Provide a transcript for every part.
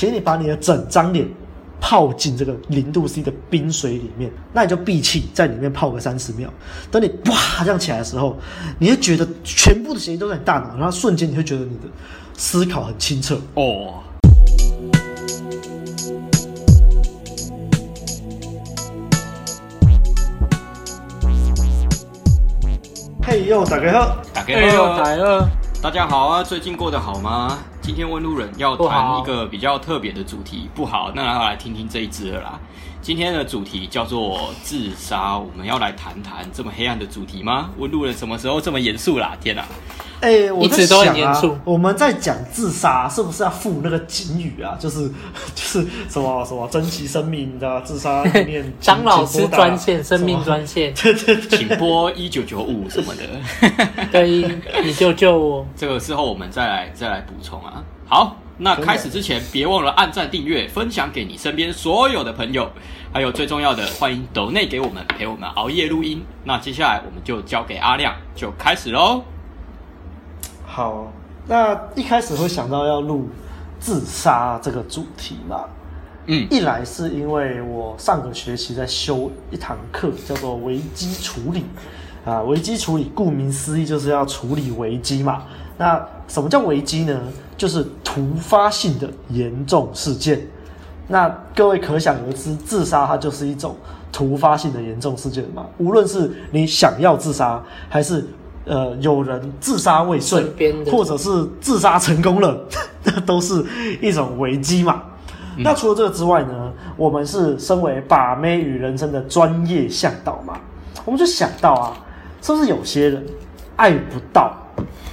请你把你的整张脸泡进这个零度 C 的冰水里面，那你就闭气在里面泡个三十秒。等你哇这样起来的时候，你会觉得全部的血液都在你大脑，然后瞬间你会觉得你的思考很清澈哦。嘿呦，大家好，大家好，大家好，大家好啊！最近过得好吗？今天问路人要谈一个比较特别的主题，不好，那要来听听这一支了啦。今天的主题叫做自杀，我们要来谈谈这么黑暗的主题吗？问路人什么时候这么严肃啦？天哪！哎、欸，我在想啊，我们在讲自杀，是不是要附那个警语啊？就是 就是什么什么珍惜生命的自杀里面，张老师专线，生命专线，对对对，请拨一九九五什么的，对，你救救我。这个时候我们再来再来补充啊。好，那开始之前别忘了按赞、订阅、分享给你身边所有的朋友，还有最重要的，欢迎抖内给我们陪我们熬夜录音。那接下来我们就交给阿亮，就开始喽。好，那一开始会想到要录自杀这个主题嘛？嗯，一来是因为我上个学期在修一堂课，叫做危机处理啊。危机处理顾名思义就是要处理危机嘛。那什么叫危机呢？就是突发性的严重事件。那各位可想而知，自杀它就是一种突发性的严重事件嘛。无论是你想要自杀，还是呃，有人自杀未遂，或者是自杀成功了，那 都是一种危机嘛。嗯。那除了这个之外呢，我们是身为把妹与人生的专业向导嘛，我们就想到啊，是不是有些人爱不到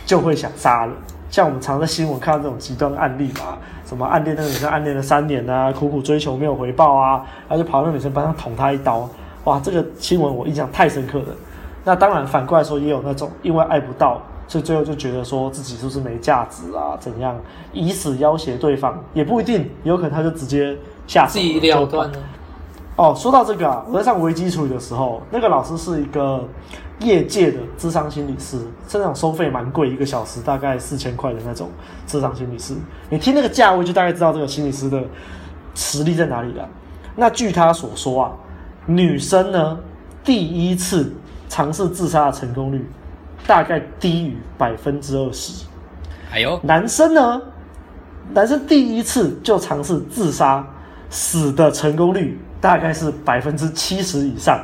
就会想杀人？像我们常在新闻看到这种极端案例嘛，什么暗恋那个女生暗恋了三年啊，苦苦追求没有回报啊，然后就跑到那女生班上捅她一刀，哇，这个新闻我印象太深刻了。那当然，反过来说，也有那种因为爱不到，所以最后就觉得说自己是不是没价值啊？怎样以死要挟对方，也不一定，有可能他就直接下手了断了。哦，说到这个啊，我在上危机处理的时候，那个老师是一个业界的智商心理师，是那种收费蛮贵，一个小时大概四千块的那种智商心理师。你听那个价位，就大概知道这个心理师的实力在哪里了。那据他所说啊，女生呢第一次。尝试自杀的成功率大概低于百分之二十。还有男生呢？男生第一次就尝试自杀，死的成功率大概是百分之七十以上。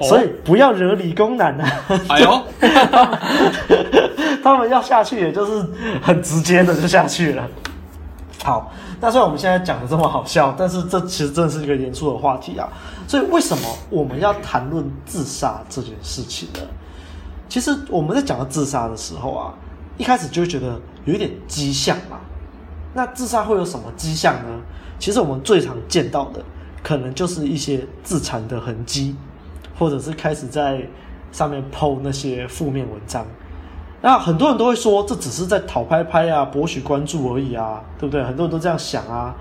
哦。所以不要惹理工男啊！哎呦，他们要下去，也就是很直接的就下去了。好，那虽然我们现在讲的这么好笑，但是这其实真的是一个严肃的话题啊。所以为什么我们要谈论自杀这件事情呢？其实我们在讲到自杀的时候啊，一开始就会觉得有一点迹象嘛。那自杀会有什么迹象呢？其实我们最常见到的，可能就是一些自残的痕迹，或者是开始在上面 po 那些负面文章。那很多人都会说，这只是在讨拍拍啊，博取关注而已啊，对不对？很多人都这样想啊。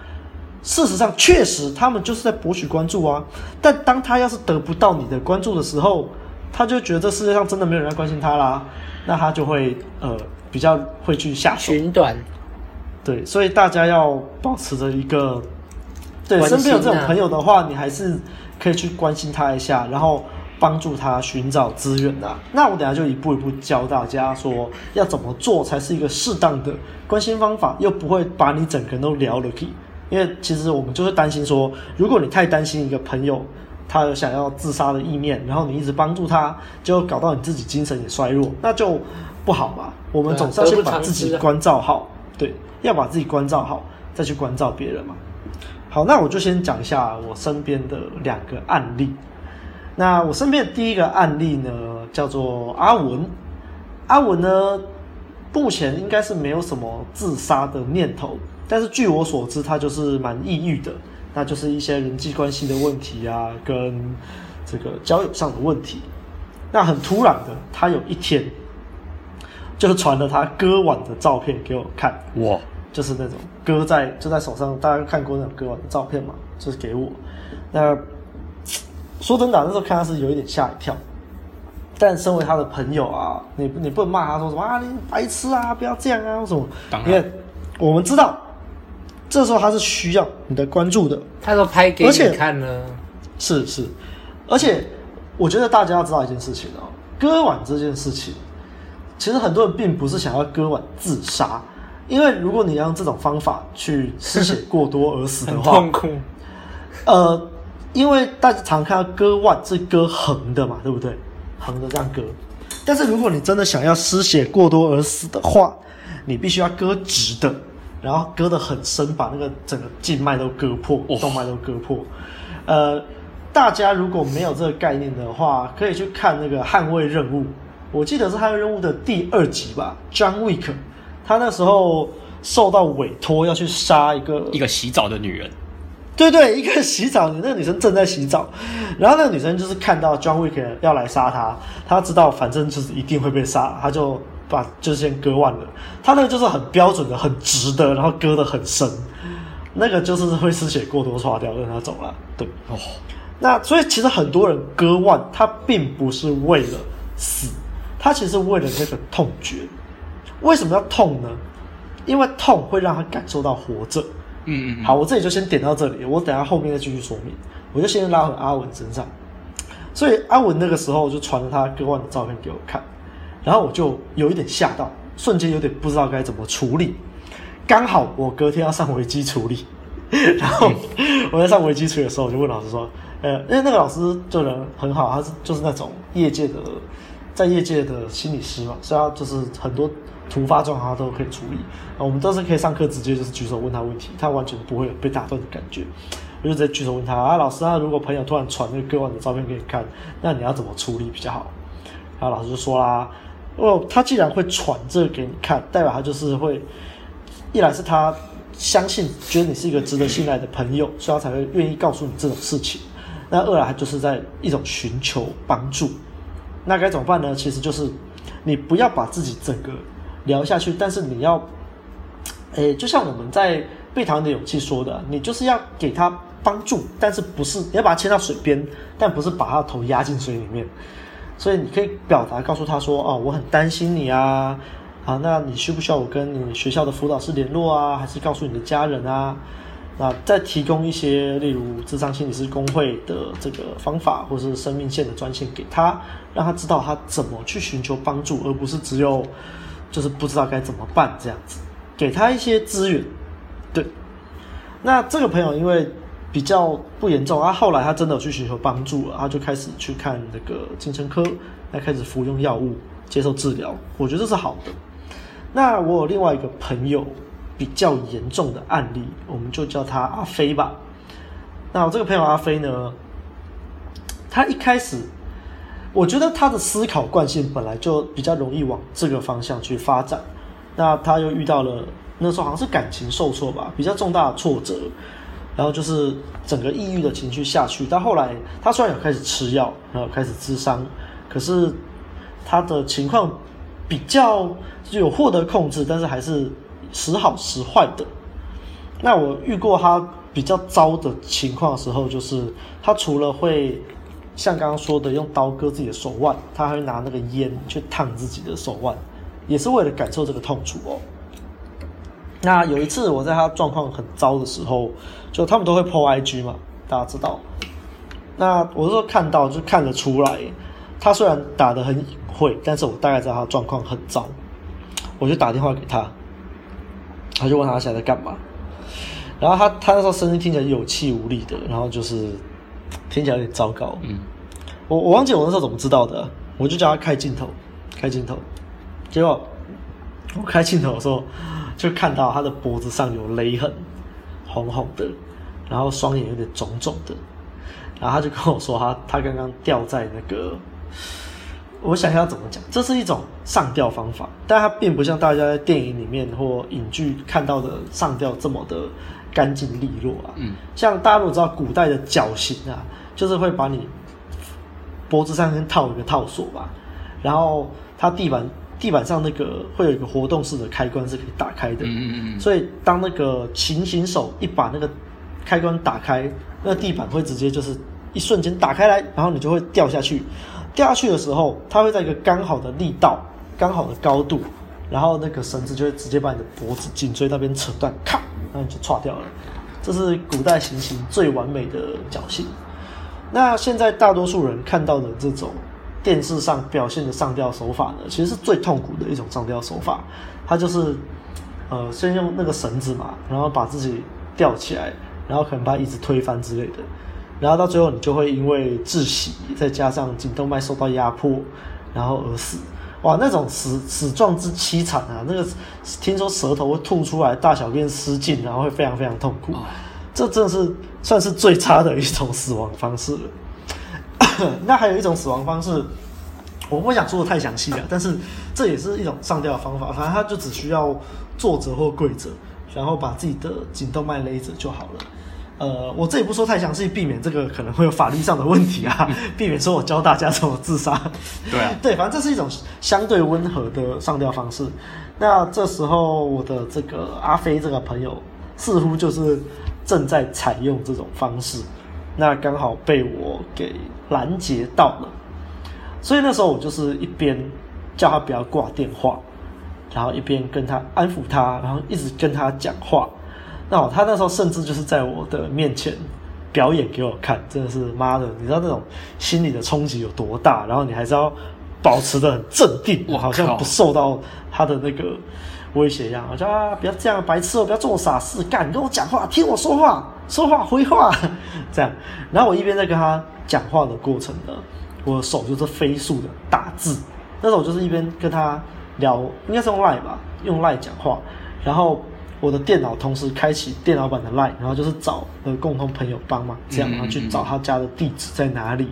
事实上，确实他们就是在博取关注啊。但当他要是得不到你的关注的时候，他就觉得这世界上真的没有人关心他啦。那他就会呃比较会去下手。寻短。对，所以大家要保持着一个，对，身边有这种朋友的话，你还是可以去关心他一下，然后。帮助他寻找资源的，那我等下就一步一步教大家说要怎么做才是一个适当的关心方法，又不会把你整个人都聊了去。因为其实我们就会担心说，如果你太担心一个朋友他有想要自杀的意念，然后你一直帮助他，就搞到你自己精神也衰弱，那就不好嘛。我们总是要先把自己关照好，对，要把自己关照好，再去关照别人嘛。好，那我就先讲一下我身边的两个案例。那我身边的第一个案例呢，叫做阿文。阿文呢，目前应该是没有什么自杀的念头，但是据我所知，他就是蛮抑郁的，那就是一些人际关系的问题啊，跟这个交友上的问题。那很突然的，他有一天就传了他割腕的照片给我看，哇，就是那种割在就在手上，大家看过那种割腕的照片嘛，就是给我。那说真的，那时候看他是有一点吓一跳，但身为他的朋友啊，你你不能骂他说什么啊，你白痴啊，不要这样啊，什么？因为我们知道，这时候他是需要你的关注的。他说拍给你看呢，是是，而且我觉得大家要知道一件事情哦，割腕这件事情，其实很多人并不是想要割腕自杀，因为如果你要用这种方法去失血过多而死的话，痛苦。呃，因为大家常看到割腕是割横的嘛，对不对？横的这样割，但是如果你真的想要失血过多而死的话，你必须要割直的。然后割得很深，把那个整个静脉都割破，动脉都割破。呃，大家如果没有这个概念的话，可以去看那个《捍卫任务》，我记得是《捍卫任务》的第二集吧。John Wick，他那时候受到委托要去杀一个一个洗澡的女人。对对，一个洗澡，那个女生正在洗澡，然后那个女生就是看到 John Wick 要来杀她，她知道反正就是一定会被杀，她就。把就先割腕了，他那个就是很标准的、很直的，然后割的很深，那个就是会失血过多刷掉，让他走了。对哦，那所以其实很多人割腕，他并不是为了死，他其实为了那个痛觉。为什么要痛呢？因为痛会让他感受到活着。嗯嗯。好，我这里就先点到这里，我等下后面再继续说明。我就先拉回阿文身上，所以阿文那个时候就传了他割腕的照片给我看。然后我就有一点吓到，瞬间有点不知道该怎么处理。刚好我隔天要上微机处理，然后我在上微机处理的时候，我就问老师说：“呃，因为那个老师就人很好，他是就是那种业界的，在业界的心理师嘛，所以他就是很多突发状况他都可以处理。啊我们都是可以上课直接就是举手问他问题，他完全不会有被打断的感觉。我就直接举手问他啊，老师啊，如果朋友突然传那个割腕的照片给你看，那你要怎么处理比较好？”然后老师就说啦。哦，他既然会传这个给你看，代表他就是会，一来是他相信，觉得你是一个值得信赖的朋友，所以他才会愿意告诉你这种事情。那二来他就是在一种寻求帮助。那该怎么办呢？其实就是你不要把自己整个聊下去，但是你要，诶，就像我们在《被讨厌的勇气》说的，你就是要给他帮助，但是不是你要把他牵到水边，但不是把他头压进水里面。所以你可以表达告诉他说：“哦，我很担心你啊，啊，那你需不需要我跟你学校的辅导师联络啊？还是告诉你的家人啊？那再提供一些，例如智商心理师工会的这个方法，或是生命线的专线给他，让他知道他怎么去寻求帮助，而不是只有就是不知道该怎么办这样子，给他一些资源。对，那这个朋友因为。”比较不严重啊，后来他真的有去寻求帮助了，他就开始去看那个精神科，来开始服用药物，接受治疗。我觉得这是好的。那我有另外一个朋友比较严重的案例，我们就叫他阿飞吧。那我这个朋友阿飞呢，他一开始我觉得他的思考惯性本来就比较容易往这个方向去发展。那他又遇到了那时候好像是感情受挫吧，比较重大的挫折。然后就是整个抑郁的情绪下去，到后来他虽然有开始吃药，然后开始治伤，可是他的情况比较有获得控制，但是还是时好时坏的。那我遇过他比较糟的情况时候，就是他除了会像刚刚说的用刀割自己的手腕，他还会拿那个烟去烫自己的手腕，也是为了感受这个痛楚哦。那有一次我在他状况很糟的时候，就他们都会 po IG 嘛，大家知道。那我是说看到就看得出来，他虽然打得很隐晦，但是我大概知道他状况很糟。我就打电话给他，他就问他现在在干嘛。然后他他那时候声音听起来有气无力的，然后就是听起来有点糟糕。嗯，我我忘记我那时候怎么知道的，我就叫他开镜头，开镜头。结果我开镜头的时候。就看到他的脖子上有勒痕，红红的，然后双眼有点肿肿的，然后他就跟我说他他刚刚吊在那个，我想要怎么讲？这是一种上吊方法，但它并不像大家在电影里面或影剧看到的上吊这么的干净利落啊。嗯，像大家都知道古代的绞刑啊，就是会把你脖子上先套一个套索吧，然后它地板。地板上那个会有一个活动式的开关是可以打开的，嗯嗯嗯，所以当那个行刑手一把那个开关打开，那地板会直接就是一瞬间打开来，然后你就会掉下去。掉下去的时候，它会在一个刚好的力道、刚好的高度，然后那个绳子就会直接把你的脖子、颈椎那边扯断，咔，那你就错掉了。这是古代行刑最完美的侥幸。那现在大多数人看到的这种电视上表现的上吊手法呢，其实是最痛苦的一种上吊手法。它就是，呃，先用那个绳子嘛，然后把自己吊起来，然后可能把椅子推翻之类的，然后到最后你就会因为窒息，再加上颈动脉受到压迫，然后而死。哇，那种死死状之凄惨啊！那个听说舌头会吐出来，大小便失禁，然后会非常非常痛苦。这真的是算是最差的一种死亡方式了。那还有一种死亡方式，我不想说的太详细了，但是这也是一种上吊的方法。反正他就只需要坐着或跪着，然后把自己的颈动脉勒着就好了。呃，我这里不说太详细，避免这个可能会有法律上的问题啊，避免说我教大家怎么自杀。对啊，对，反正这是一种相对温和的上吊方式。那这时候，我的这个阿飞这个朋友似乎就是正在采用这种方式，那刚好被我给拦截到了。所以那时候我就是一边叫他不要挂电话，然后一边跟他安抚他，然后一直跟他讲话。那他那时候甚至就是在我的面前表演给我看，真的是妈的，你知道那种心理的冲击有多大？然后你还是要保持的很镇定，我好像不受到他的那个威胁一样。我说啊，不要这样，白痴哦，不要做傻事，干，你跟我讲话，听我说话，说话回话，这样。然后我一边在跟他讲话的过程呢，我的手就是飞速的打字。那时候我就是一边跟他聊，应该是用 Line 吧，用 Line 讲话，然后。我的电脑同时开启电脑版的 Line，然后就是找呃共同朋友帮忙，这样然后去找他家的地址在哪里。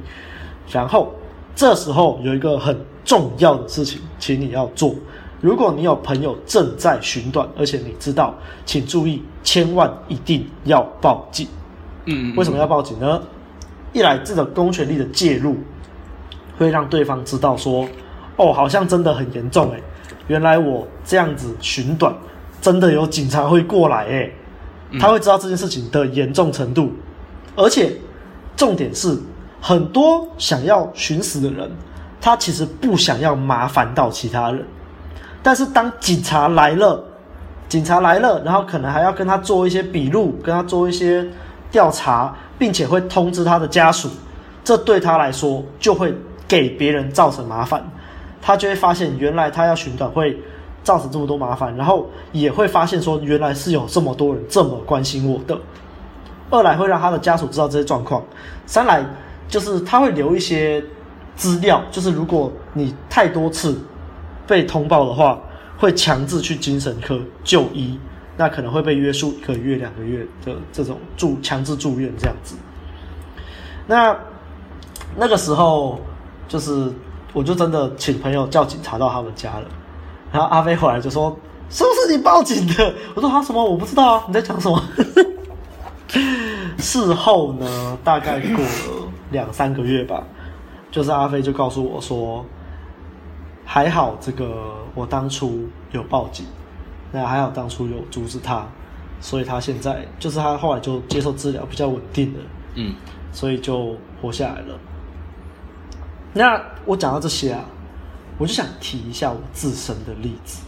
然后这时候有一个很重要的事情，请你要做。如果你有朋友正在寻短，而且你知道，请注意，千万一定要报警。嗯，为什么要报警呢？一来，这种公权力的介入会让对方知道说，哦，好像真的很严重诶，原来我这样子寻短。真的有警察会过来诶，他会知道这件事情的严重程度，而且重点是，很多想要寻死的人，他其实不想要麻烦到其他人，但是当警察来了，警察来了，然后可能还要跟他做一些笔录，跟他做一些调查，并且会通知他的家属，这对他来说就会给别人造成麻烦，他就会发现原来他要寻短会。造成这么多麻烦，然后也会发现说，原来是有这么多人这么关心我的。二来会让他的家属知道这些状况，三来就是他会留一些资料，就是如果你太多次被通报的话，会强制去精神科就医，那可能会被约束一个月、两个月的这种住强制住院这样子。那那个时候，就是我就真的请朋友叫警察到他们家了。然后阿飞回来就说：“是不是你报警的？”我说：“他什么？我不知道啊！你在讲什么？” 事后呢，大概过了两三个月吧，就是阿飞就告诉我说：“还好，这个我当初有报警，那还好当初有阻止他，所以他现在就是他后来就接受治疗比较稳定了，嗯，所以就活下来了。那我讲到这些啊。”我就想提一下我自身的例子，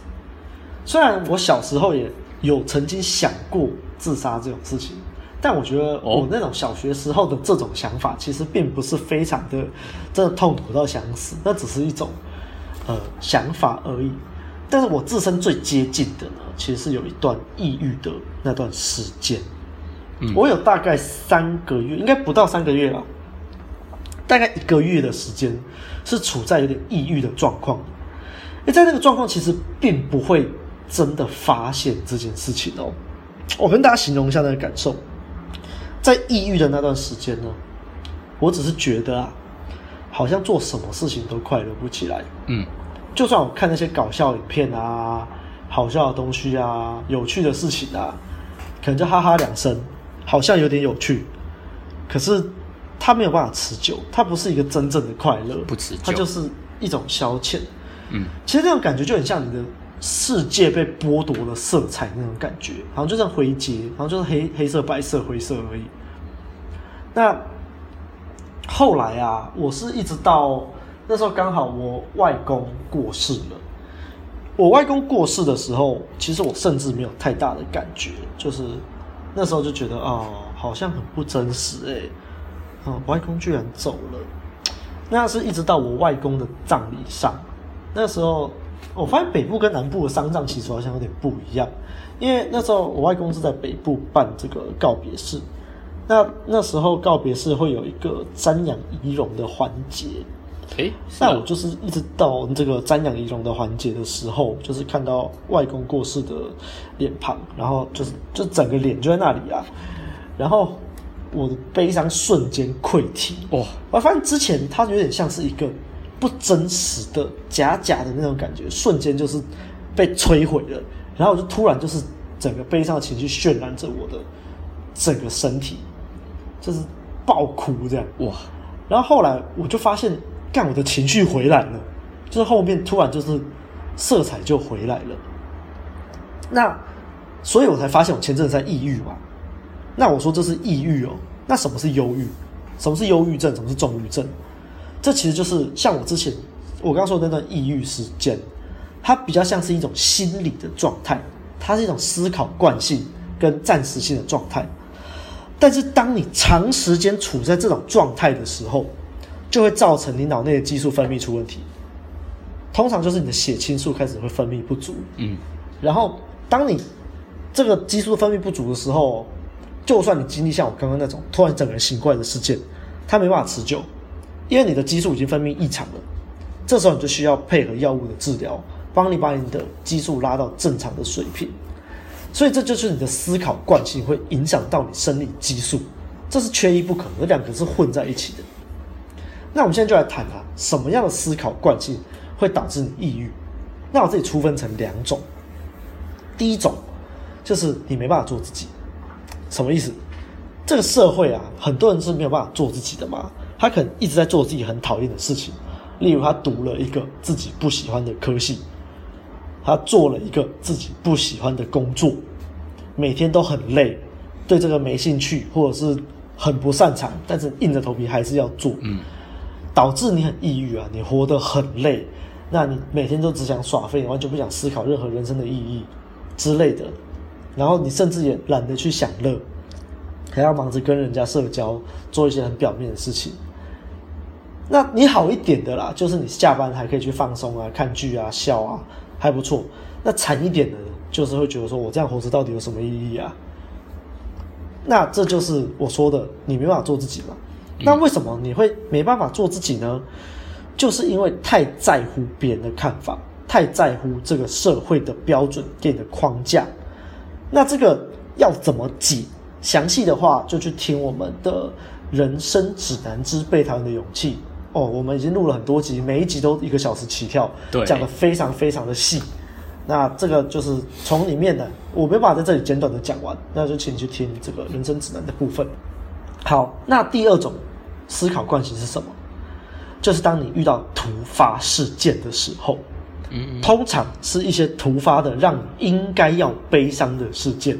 虽然我小时候也有曾经想过自杀这种事情，但我觉得我那种小学时候的这种想法，其实并不是非常的真的痛苦到想死，那只是一种呃想法而已。但是我自身最接近的呢，其实是有一段抑郁的那段时间，我有大概三个月，应该不到三个月了。大概一个月的时间是处在有点抑郁的状况，诶，在那个状况其实并不会真的发现这件事情哦。我跟大家形容一下那个感受，在抑郁的那段时间呢，我只是觉得啊，好像做什么事情都快乐不起来。嗯，就算我看那些搞笑影片啊、好笑的东西啊、有趣的事情啊，可能就哈哈两声，好像有点有趣，可是。它没有办法持久，它不是一个真正的快乐，不持久，它就是一种消遣。嗯，其实那种感觉就很像你的世界被剥夺了色彩那种感觉，好像就像灰阶，好像就是黑黑色、白色、灰色而已。那后来啊，我是一直到那时候刚好我外公过世了，我外公过世的时候，其实我甚至没有太大的感觉，就是那时候就觉得哦，好像很不真实哎，哦，外公居然走了。那是一直到我外公的葬礼上，那时候我发现北部跟南部的丧葬习俗好像有点不一样，因为那时候我外公是在北部办这个告别式，那那时候告别式会有一个瞻仰遗容的环节。诶，那我就是一直到这个瞻仰遗容的环节的时候，就是看到外公过世的脸庞，然后就是就整个脸就在那里啊，然后我的悲伤瞬间溃堤。哦，我发现之前它有点像是一个不真实的假假的那种感觉，瞬间就是被摧毁了，然后我就突然就是整个悲伤的情绪渲染着我的整个身体，就是爆哭这样哇，然后后来我就发现。干，我的情绪回来了，就是后面突然就是色彩就回来了。那所以我才发现我前阵子在抑郁嘛。那我说这是抑郁哦。那什么是忧郁？什么是忧郁症？什么是重郁症？这其实就是像我之前我刚说的那段抑郁时间，它比较像是一种心理的状态，它是一种思考惯性跟暂时性的状态。但是当你长时间处在这种状态的时候，就会造成你脑内的激素分泌出问题，通常就是你的血清素开始会分泌不足。嗯，然后当你这个激素分泌不足的时候，就算你经历像我刚刚那种突然整个人醒过来的事件，它没办法持久，因为你的激素已经分泌异常了。这时候你就需要配合药物的治疗，帮你把你的激素拉到正常的水平。所以这就是你的思考惯性会影响到你生理激素，这是缺一不可，这两个是混在一起的。那我们现在就来谈谈什么样的思考惯性会导致你抑郁。那我这里粗分成两种，第一种就是你没办法做自己，什么意思？这个社会啊，很多人是没有办法做自己的嘛。他可能一直在做自己很讨厌的事情，例如他读了一个自己不喜欢的科系，他做了一个自己不喜欢的工作，每天都很累，对这个没兴趣或者是很不擅长，但是硬着头皮还是要做。嗯。导致你很抑郁啊，你活得很累，那你每天都只想耍废，你完全不想思考任何人生的意义之类的，然后你甚至也懒得去享乐，还要忙着跟人家社交，做一些很表面的事情。那你好一点的啦，就是你下班还可以去放松啊，看剧啊，笑啊，还不错。那惨一点的，就是会觉得说我这样活着到底有什么意义啊？那这就是我说的，你没办法做自己嘛。那为什么你会没办法做自己呢？就是因为太在乎别人的看法，太在乎这个社会的标准给你的框架。那这个要怎么解？详细的话就去听我们的人生指南之被讨厌的勇气哦。我们已经录了很多集，每一集都一个小时起跳，对，讲的非常非常的细。那这个就是从里面的，我没办法在这里简短的讲完，那就请你去听这个人生指南的部分。好，那第二种。思考惯性是什么？就是当你遇到突发事件的时候，通常是一些突发的让你应该要悲伤的事件。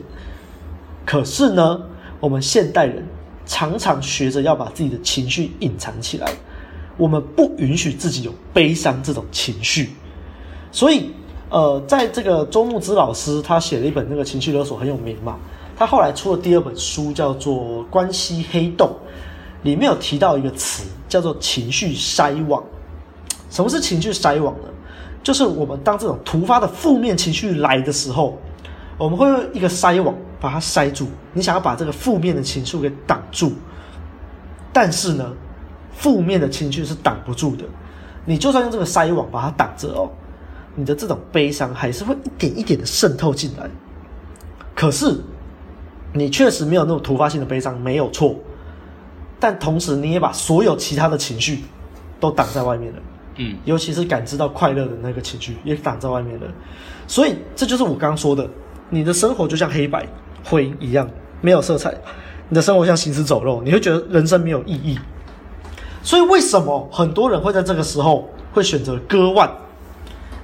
可是呢，我们现代人常常学着要把自己的情绪隐藏起来，我们不允许自己有悲伤这种情绪。所以，呃，在这个周牧之老师他写了一本那个情绪勒索很有名嘛，他后来出了第二本书叫做《关系黑洞》。里面有提到一个词，叫做情绪筛网。什么是情绪筛网呢？就是我们当这种突发的负面情绪来的时候，我们会用一个筛网把它筛住。你想要把这个负面的情绪给挡住，但是呢，负面的情绪是挡不住的。你就算用这个筛网把它挡着哦，你的这种悲伤还是会一点一点的渗透进来。可是，你确实没有那种突发性的悲伤，没有错。但同时，你也把所有其他的情绪都挡在外面了，嗯，尤其是感知到快乐的那个情绪也挡在外面了。所以，这就是我刚刚说的，你的生活就像黑白灰一样，没有色彩。你的生活像行尸走肉，你会觉得人生没有意义。所以，为什么很多人会在这个时候会选择割腕？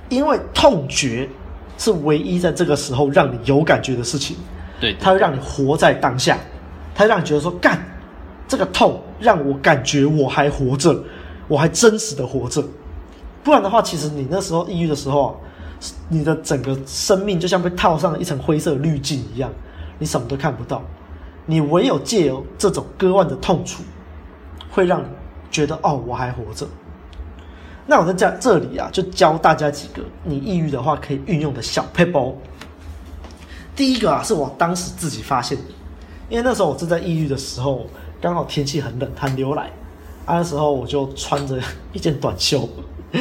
因为痛觉是唯一在这个时候让你有感觉的事情。对，对，它会让你活在当下，它会让你觉得说干。这个痛让我感觉我还活着，我还真实的活着。不然的话，其实你那时候抑郁的时候，你的整个生命就像被套上了一层灰色滤镜一样，你什么都看不到。你唯有借由这种割腕的痛楚，会让你觉得哦，我还活着。那我在这这里啊，就教大家几个你抑郁的话可以运用的小配包。第一个啊，是我当时自己发现的，因为那时候我正在抑郁的时候，刚好天气很冷，寒流来，啊，那时候我就穿着一件短袖，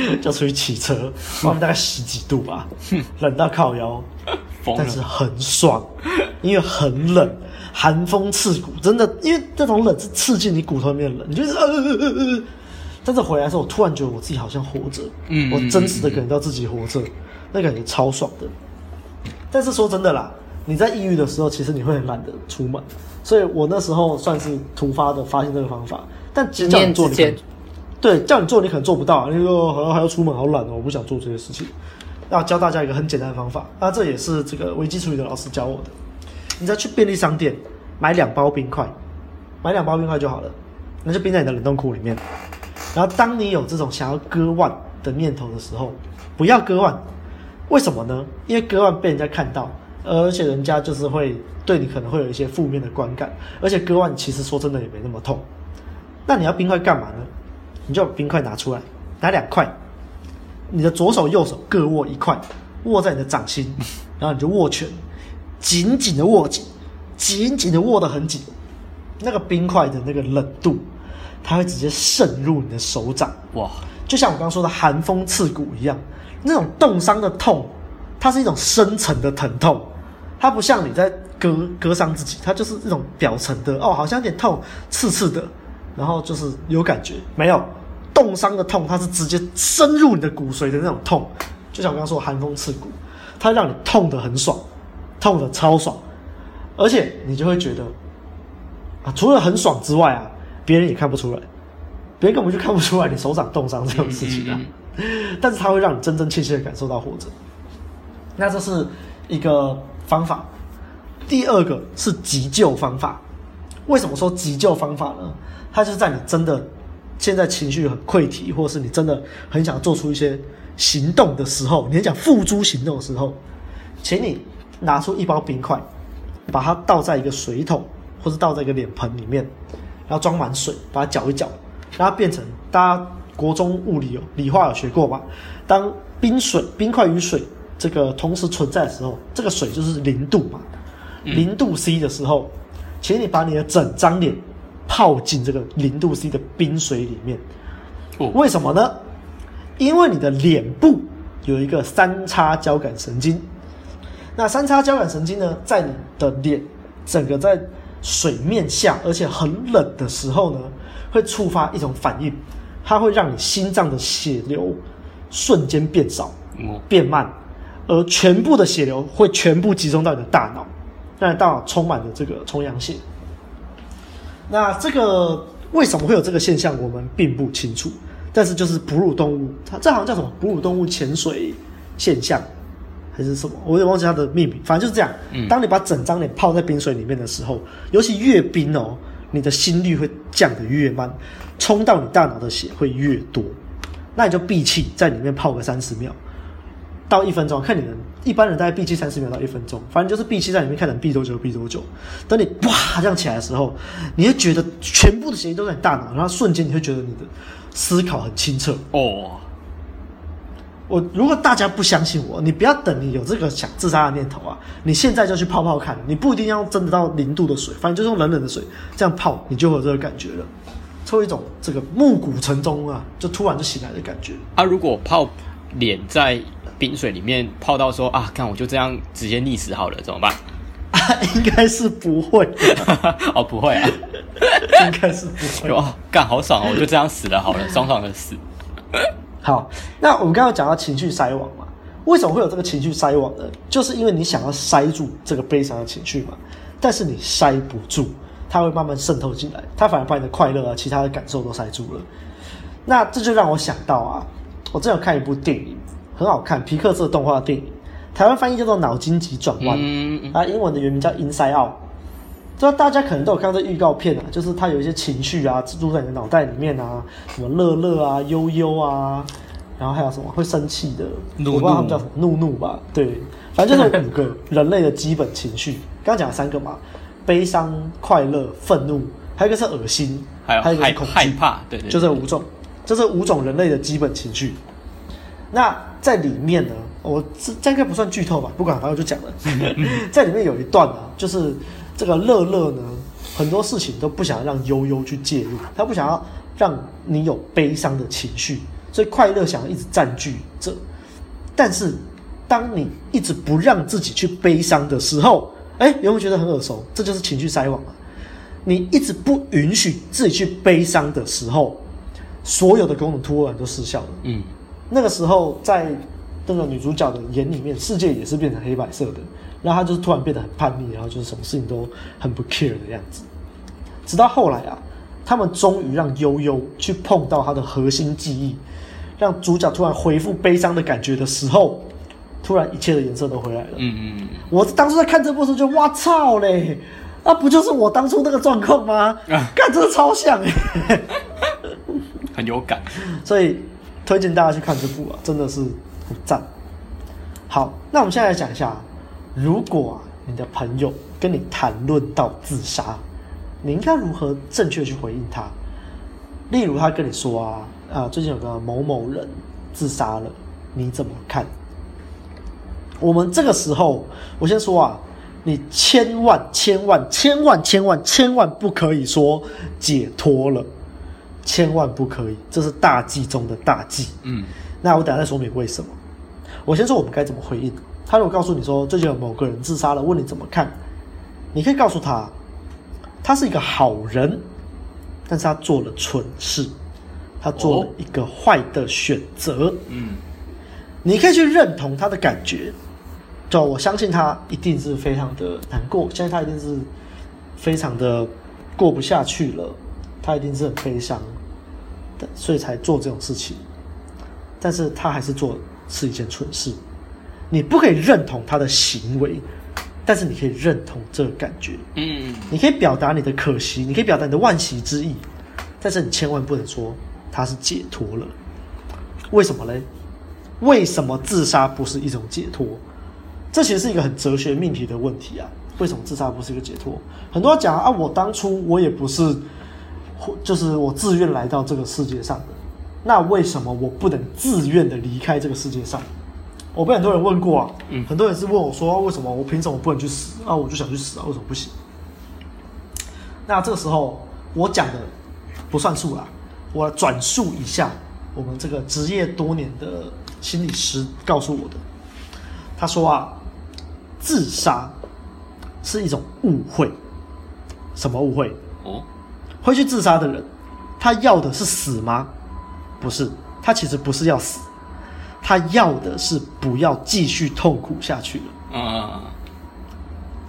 就出去骑车，外面大概十几度吧，冷到靠腰，但是很爽，因为很冷，寒风刺骨，真的，因为这种冷是刺进你骨头里面的冷，你就是呃呃呃呃。但是回来的时候，我突然觉得我自己好像活着，嗯，我真实的感觉到自己活着，那感觉超爽的。但是说真的啦，你在抑郁的时候，其实你会很懒得出门，所以我那时候算是突发的发现这个方法。但叫你做，对叫你做，你可能做不到。你说好像还要出门，好懒哦，我不想做这些事情。要教大家一个很简单的方法，那这也是这个危机处理的老师教我的。你再去便利商店买两包冰块，买两包冰块就好了，那就冰在你的冷冻库里面。然后，当你有这种想要割腕的念头的时候，不要割腕。为什么呢？因为割腕被人家看到，而且人家就是会对你可能会有一些负面的观感。而且割腕其实说真的也没那么痛。那你要冰块干嘛呢？你就把冰块拿出来，拿两块，你的左手右手各握一块，握在你的掌心，然后你就握拳，紧紧的握紧，紧紧的握得很紧，那个冰块的那个冷度。它会直接渗入你的手掌，哇！就像我刚刚说的寒风刺骨一样，那种冻伤的痛，它是一种深层的疼痛，它不像你在割割伤自己，它就是一种表层的哦，好像有点痛，刺刺的，然后就是有感觉。没有冻伤的痛，它是直接深入你的骨髓的那种痛，就像我刚刚说的寒风刺骨，它让你痛得很爽，痛得超爽，而且你就会觉得啊，除了很爽之外啊。别人也看不出来，别人根本就看不出来你手掌冻伤这种事情啊。但是它会让你真真切切的感受到活着。那这是一个方法。第二个是急救方法。为什么说急救方法呢？它就是在你真的现在情绪很溃堤，或是你真的很想做出一些行动的时候，你很想付诸行动的时候，请你拿出一包冰块，把它倒在一个水桶，或是倒在一个脸盆里面。然后装满水，把它搅一搅，让它变成大家国中物理有理化有学过吧？当冰水、冰块与水这个同时存在的时候，这个水就是零度嘛，零度 C 的时候，请你把你的整张脸泡进这个零度 C 的冰水里面。为什么呢？因为你的脸部有一个三叉交感神经，那三叉交感神经呢，在你的脸整个在。水面下，而且很冷的时候呢，会触发一种反应，它会让你心脏的血流瞬间变少、变慢，而全部的血流会全部集中到你的大脑，让你大脑充满了这个重阳血。那这个为什么会有这个现象，我们并不清楚。但是就是哺乳动物，它这好像叫什么哺乳动物潜水现象。还是什么？我有点忘记它的命名。反正就是这样。嗯，当你把整张脸泡在冰水里面的时候，尤其越冰哦，你的心率会降得越慢，冲到你大脑的血会越多。那你就闭气在里面泡个三十秒到一分钟，看你们一般人大概闭气三十秒到一分钟，反正就是闭气在里面，看能闭多久闭多久。等你哇这样起来的时候，你会觉得全部的血液都在你大脑，然后瞬间你会觉得你的思考很清澈哦。我如果大家不相信我，你不要等你有这个想自杀的念头啊，你现在就去泡泡看，你不一定要真的到零度的水，反正就是用冷冷的水这样泡，你就会有这个感觉了，抽一种这个暮鼓晨钟啊，就突然就醒来的感觉。啊，如果泡脸在冰水里面泡到说啊，看我就这样直接溺死好了，怎么办？啊，应该是不会，哦，不会啊，应该是不会。哇，干好爽哦，我就这样死了好了，爽爽的死。好，那我们刚刚讲到情绪筛网嘛，为什么会有这个情绪筛网呢？就是因为你想要筛住这个悲伤的情绪嘛，但是你筛不住，它会慢慢渗透进来，它反而把你的快乐啊、其他的感受都筛住了。那这就让我想到啊，我正有看一部电影，很好看，皮克斯动画电影，台湾翻译叫做《脑筋急转弯》，嗯，啊，英文的原名叫《Inside Out》。这大家可能都有看到这预告片啊，就是它有一些情绪啊，植入在你的脑袋里面啊，什么乐乐啊、悠悠啊，然后还有什么会生气的？怒怒我不知道他们叫什么，怒怒吧？对，反正就是五个人类的基本情绪。刚刚讲了三个嘛，悲伤、快乐、愤怒，还有一个是恶心，还有还有一个是恐惧，害怕，对，对对，就这五种，这是五种人类的基本情绪。那在里面呢，我这这应该不算剧透吧？不管，反正就讲了，在里面有一段啊，就是这个乐乐呢，很多事情都不想让悠悠去介入，他不想要让你有悲伤的情绪。所以快乐想要一直占据这，但是当你一直不让自己去悲伤的时候，哎，有没有觉得很耳熟？这就是情绪筛网啊！你一直不允许自己去悲伤的时候，所有的功能突然都失效了。嗯，那个时候在那个女主角的眼里面，世界也是变成黑白色的，然后她就是突然变得很叛逆，然后就是什么事情都很不 care 的样子。直到后来啊，他们终于让悠悠去碰到她的核心记忆。让主角突然恢复悲伤的感觉的时候，突然一切的颜色都回来了。嗯嗯嗯。我当初在看这部时候就哇操嘞，那不就是我当初那个状况吗？啊，干，真的超像哎，很有感。所以推荐大家去看这部啊，真的是很赞。好，那我们现在来讲一下，如果啊你的朋友跟你谈论到自杀，你应该如何正确去回应他？例如他跟你说啊。啊，最近有个某某人自杀了，你怎么看？我们这个时候，我先说啊，你千万千万千万千万千万不可以说解脱了，千万不可以，这是大忌中的大忌。嗯，那我等下再说明为什么。我先说我们该怎么回应。他如果告诉你说最近有某个人自杀了，问你怎么看，你可以告诉他，他是一个好人，但是他做了蠢事。他做了一个坏的选择，嗯，你可以去认同他的感觉，就我相信他一定是非常的难过，相信他一定是非常的过不下去了，他一定是很悲伤的，所以才做这种事情。但是他还是做是一件蠢事，你不可以认同他的行为，但是你可以认同这个感觉，嗯，你可以表达你的可惜，你可以表达你的惋惜之意，但是你千万不能说。他是解脱了，为什么嘞？为什么自杀不是一种解脱？这其实是一个很哲学命题的问题啊！为什么自杀不是一个解脱？很多人讲啊，我当初我也不是，就是我自愿来到这个世界上的，那为什么我不能自愿的离开这个世界上？我被很多人问过啊，嗯，很多人是问我说，为什么我凭什么不能去死啊？我就想去死啊，为什么不行？那这个时候我讲的不算数啦。我转述一下我们这个职业多年的心理师告诉我的，他说啊，自杀是一种误会。什么误会？哦，会去自杀的人，他要的是死吗？不是，他其实不是要死，他要的是不要继续痛苦下去了。啊，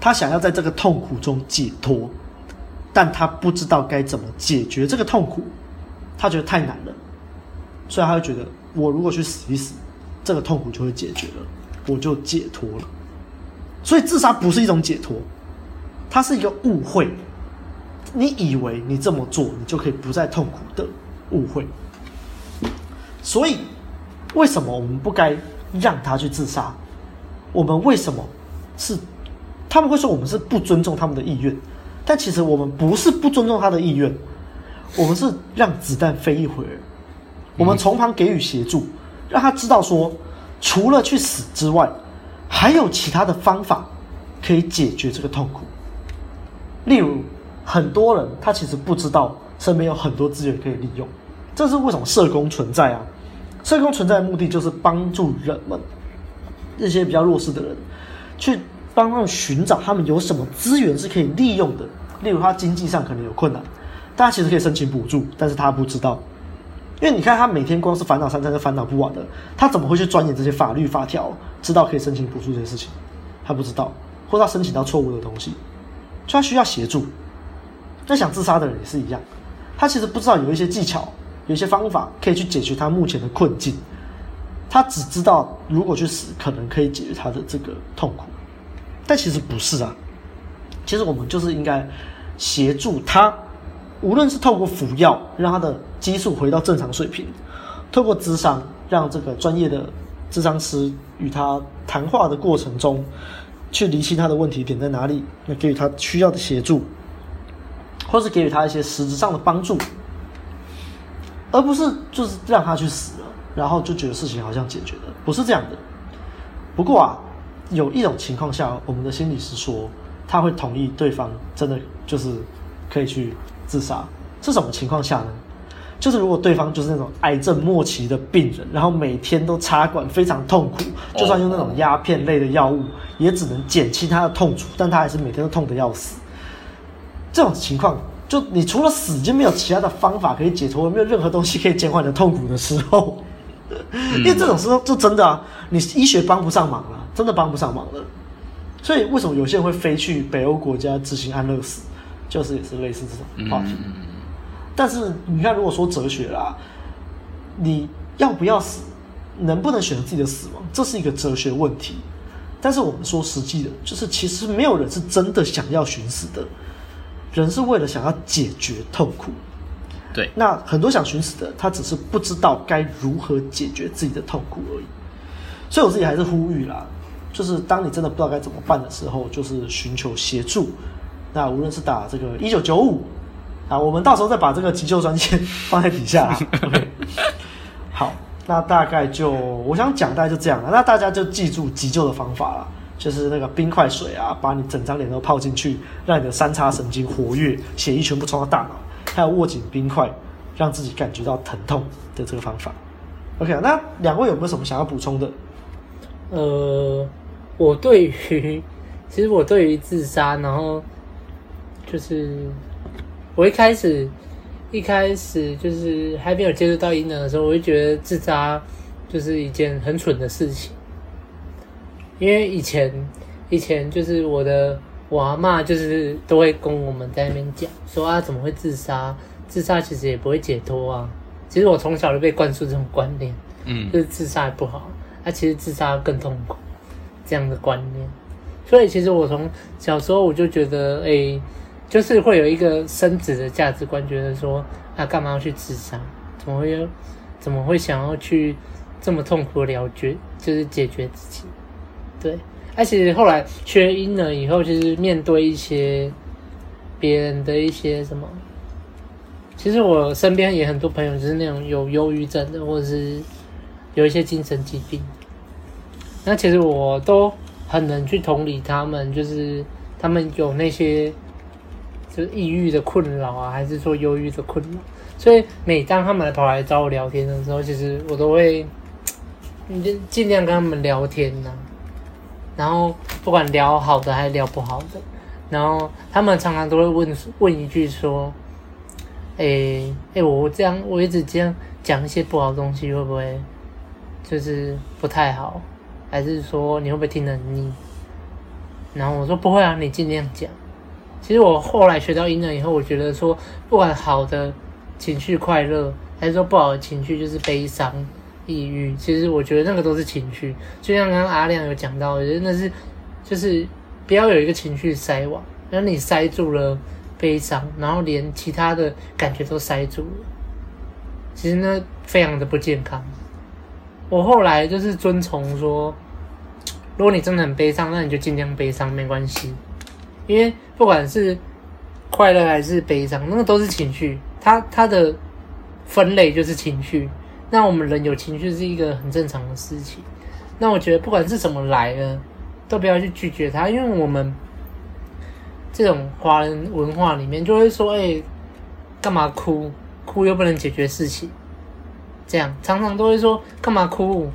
他想要在这个痛苦中解脱，但他不知道该怎么解决这个痛苦。他觉得太难了，所以他就觉得，我如果去死一死，这个痛苦就会解决了，我就解脱了。所以自杀不是一种解脱，它是一个误会。你以为你这么做，你就可以不再痛苦的误会。所以，为什么我们不该让他去自杀？我们为什么是？他们会说我们是不尊重他们的意愿，但其实我们不是不尊重他的意愿。我们是让子弹飞一会儿，我们从旁给予协助，让他知道说，除了去死之外，还有其他的方法可以解决这个痛苦。例如，很多人他其实不知道身边有很多资源可以利用，这是为什么社工存在啊？社工存在的目的就是帮助人们，这些比较弱势的人，去帮他们寻找他们有什么资源是可以利用的。例如，他经济上可能有困难。大家其实可以申请补助，但是他不知道，因为你看他每天光是烦恼三餐是烦恼不完的，他怎么会去钻研这些法律法条，知道可以申请补助这些事情？他不知道，或者他申请到错误的东西，所以他需要协助。那想自杀的人也是一样，他其实不知道有一些技巧，有一些方法可以去解决他目前的困境，他只知道如果去死可能可以解决他的这个痛苦，但其实不是啊，其实我们就是应该协助他。无论是透过服药让他的激素回到正常水平，透过智商让这个专业的咨商师与他谈话的过程中，去厘清他的问题点在哪里，那给予他需要的协助，或是给予他一些实质上的帮助，而不是就是让他去死了，然后就觉得事情好像解决了，不是这样的。不过啊，有一种情况下，我们的心理师说他会同意对方真的就是可以去自杀，是什么情况下呢？就是如果对方就是那种癌症末期的病人，然后每天都插管，非常痛苦，就算用那种鸦片类的药物，也只能减轻他的痛楚，但他还是每天都痛得要死。这种情况，就你除了死就没有其他的方法可以解脱，没有任何东西可以减缓你的痛苦的时候，因为这种时候就真的啊，你医学帮不上忙了，真的帮不上忙了。所以为什么有些人会飞去北欧国家执行安乐死，就是也是类似这种话题。但是你看，如果说哲学啦，你要不要死，能不能选择自己的死亡，这是一个哲学问题。但是我们说实际的，就是其实没有人是真的想要寻死的，人是为了想要解决痛苦。对，那很多想寻死的，他只是不知道该如何解决自己的痛苦而已。所以我自己还是呼吁啦，就是当你真的不知道该怎么办的时候，就是寻求协助。那无论是打这个一九九五。啊，我们到时候再把这个急救专线放在底下。OK，好，那大概就我想讲，大概就这样了。那大家就记住急救的方法了，就是那个冰块水啊，把你整张脸都泡进去，让你的三叉神经活跃，血液全部冲到大脑，还有握紧冰块，让自己感觉到疼痛的这个方法。OK，那两位有没有什么想要补充的？呃，我对于，其实我对于自杀，然后就是。我一开始，一开始就是还没有接触到阴能的时候，我就觉得自杀就是一件很蠢的事情。因为以前，以前就是我的我阿嬷就是都会跟我们在那边讲说啊，怎么会自杀？自杀其实也不会解脱啊。其实我从小就被灌输这种观念，嗯，就是自杀不好，啊，其实自杀更痛苦这样的观念。所以其实我从小时候我就觉得，哎、欸。就是会有一个深植的价值观，觉得说啊干嘛要去自杀？怎么会有？怎么会想要去这么痛苦的了决？就是解决自己。对，而且后来学阴了以后，就是面对一些别人的一些什么，其实我身边也很多朋友，就是那种有忧郁症的，或者是有一些精神疾病。那其实我都很能去同理他们，就是他们有那些。就是抑郁的困扰啊，还是说忧郁的困扰？所以每当他们来跑来找我聊天的时候，其实我都会，你就尽量跟他们聊天呐、啊。然后不管聊好的还是聊不好的，然后他们常常都会问问一句说：“哎、欸、哎、欸，我这样我一直这样讲一些不好的东西，会不会就是不太好？还是说你会不会听得很腻？”然后我说：“不会啊，你尽量讲。”其实我后来学到阴了以后，我觉得说，不管好的情绪快乐，还是说不好的情绪，就是悲伤、抑郁，其实我觉得那个都是情绪。就像刚刚阿亮有讲到，我觉得那是就是不要有一个情绪塞网，让你塞住了悲伤，然后连其他的感觉都塞住了，其实那非常的不健康。我后来就是遵从说，如果你真的很悲伤，那你就尽量悲伤，没关系。因为不管是快乐还是悲伤，那个都是情绪，它它的分类就是情绪。那我们人有情绪是一个很正常的事情。那我觉得不管是什么来的，都不要去拒绝它，因为我们这种华人文化里面就会说：“哎，干嘛哭？哭又不能解决事情。”这样常常都会说：“干嘛哭？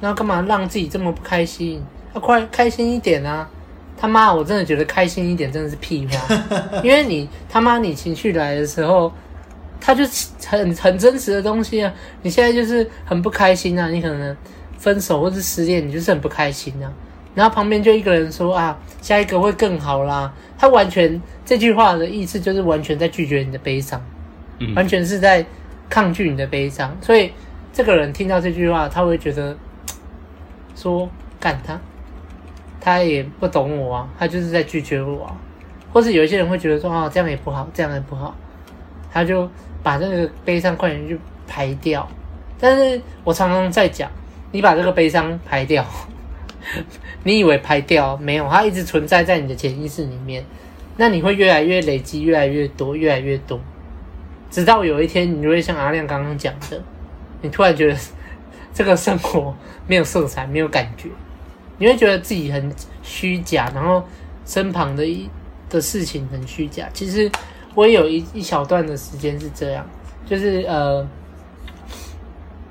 然后干嘛让自己这么不开心？要快开心一点啊！”他妈，我真的觉得开心一点真的是屁话，因为你他妈你情绪来的时候，他就是很很真实的东西啊。你现在就是很不开心啊，你可能分手或是失恋，你就是很不开心啊。然后旁边就一个人说啊，下一个会更好啦。他完全这句话的意思就是完全在拒绝你的悲伤，完全是在抗拒你的悲伤。所以这个人听到这句话，他会觉得说干他。他也不懂我啊，他就是在拒绝我啊，或是有一些人会觉得说啊，这样也不好，这样也不好，他就把这个悲伤快点就排掉，但是我常常在讲，你把这个悲伤排掉，你以为排掉没有？它一直存在在你的潜意识里面，那你会越来越累积，越来越多，越来越多，直到有一天，你就会像阿亮刚刚讲的，你突然觉得这个生活没有色彩，没有感觉，你会觉得自己很虚假，然后身旁的一的事情很虚假。其实我也有一一小段的时间是这样，就是呃。